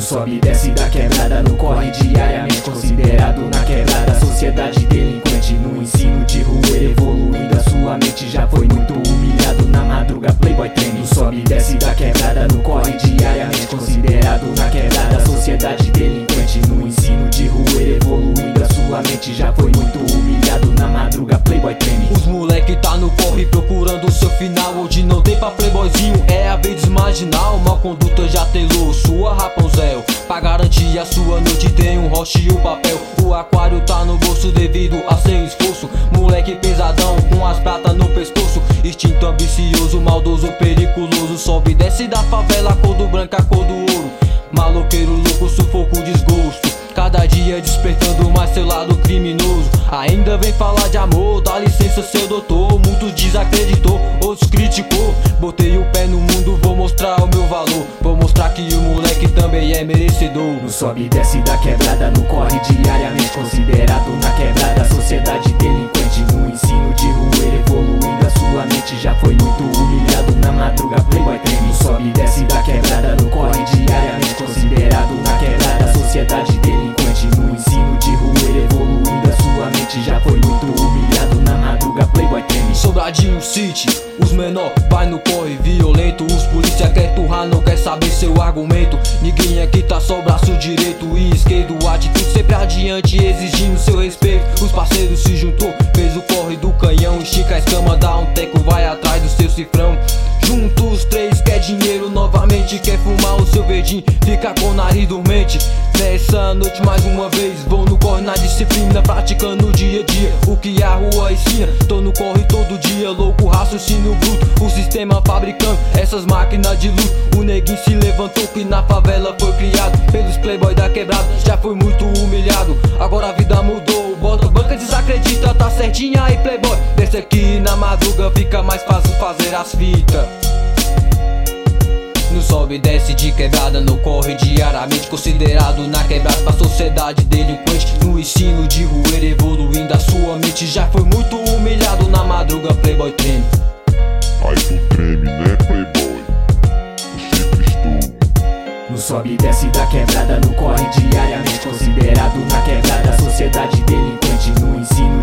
sobe e desce da quebrada, no corre diariamente considerado na quebrada, sociedade delinquente no ensino de rua evoluindo a sua mente já foi muito humilhado na madruga playboy treine, sobe e desce da quebrada, no corre diariamente considerado na quebrada, sociedade delinquente Hoje não tem pra playboyzinho, é a vez marginal. Mal conduta já telou sua Rapunzel. Pra garantir a sua noite tem um roche e o um papel. O aquário tá no bolso devido a seu esforço. Moleque pesadão com as pratas no pescoço. Instinto ambicioso, maldoso, periculoso. Sobe e desce da favela, cor do branco, a cor do ouro. Maloqueiro louco, sufoco, desgosto. Cada dia despertando mais seu lado criminoso. Ainda vem falar de amor, dá licença seu doutor. Muitos desacreditou, Botei o pé no mundo, vou mostrar o meu valor. Vou mostrar que o moleque também é merecedor. No sobe e desce da quebrada, no corre diariamente Considerado na quebrada, sociedade delinquente Sobradinho City, os menor vai no corre violento. Os polícia quer turrar, não quer saber seu argumento. Ninguém aqui tá só braço direito e esquerdo. Atitude sempre adiante, exigindo seu respeito. Os parceiros se juntou, fez o corre do canhão. Estica a escama, dá um teco, vai atrás do seu cifrão. Juntos três quer dinheiro novamente. Quer fumar o seu verdinho, fica com o nariz dormente. Nessa noite mais uma vez Vou corre na disciplina, praticando dia a dia. O que a rua ensina Tô no corre todo dia, louco, raciocínio bruto O sistema fabricando essas máquinas de luz O neguinho se levantou que na favela foi criado Pelos playboy da quebrada, já foi muito humilhado Agora a vida mudou, bota banca desacredita Tá certinha aí playboy. Desce aqui na madruga, fica mais fácil fazer as fitas sobe e desce de quebrada, no corre diariamente Considerado na quebrada pra sociedade delinquente. No ensino de rua evoluindo a sua mente Já foi muito humilhado na madruga, playboy treme. Aí tu treme, né playboy? Eu sempre estou. No sobe e desce da quebrada, no corre diariamente Considerado na quebrada, sociedade delinquente. No ensino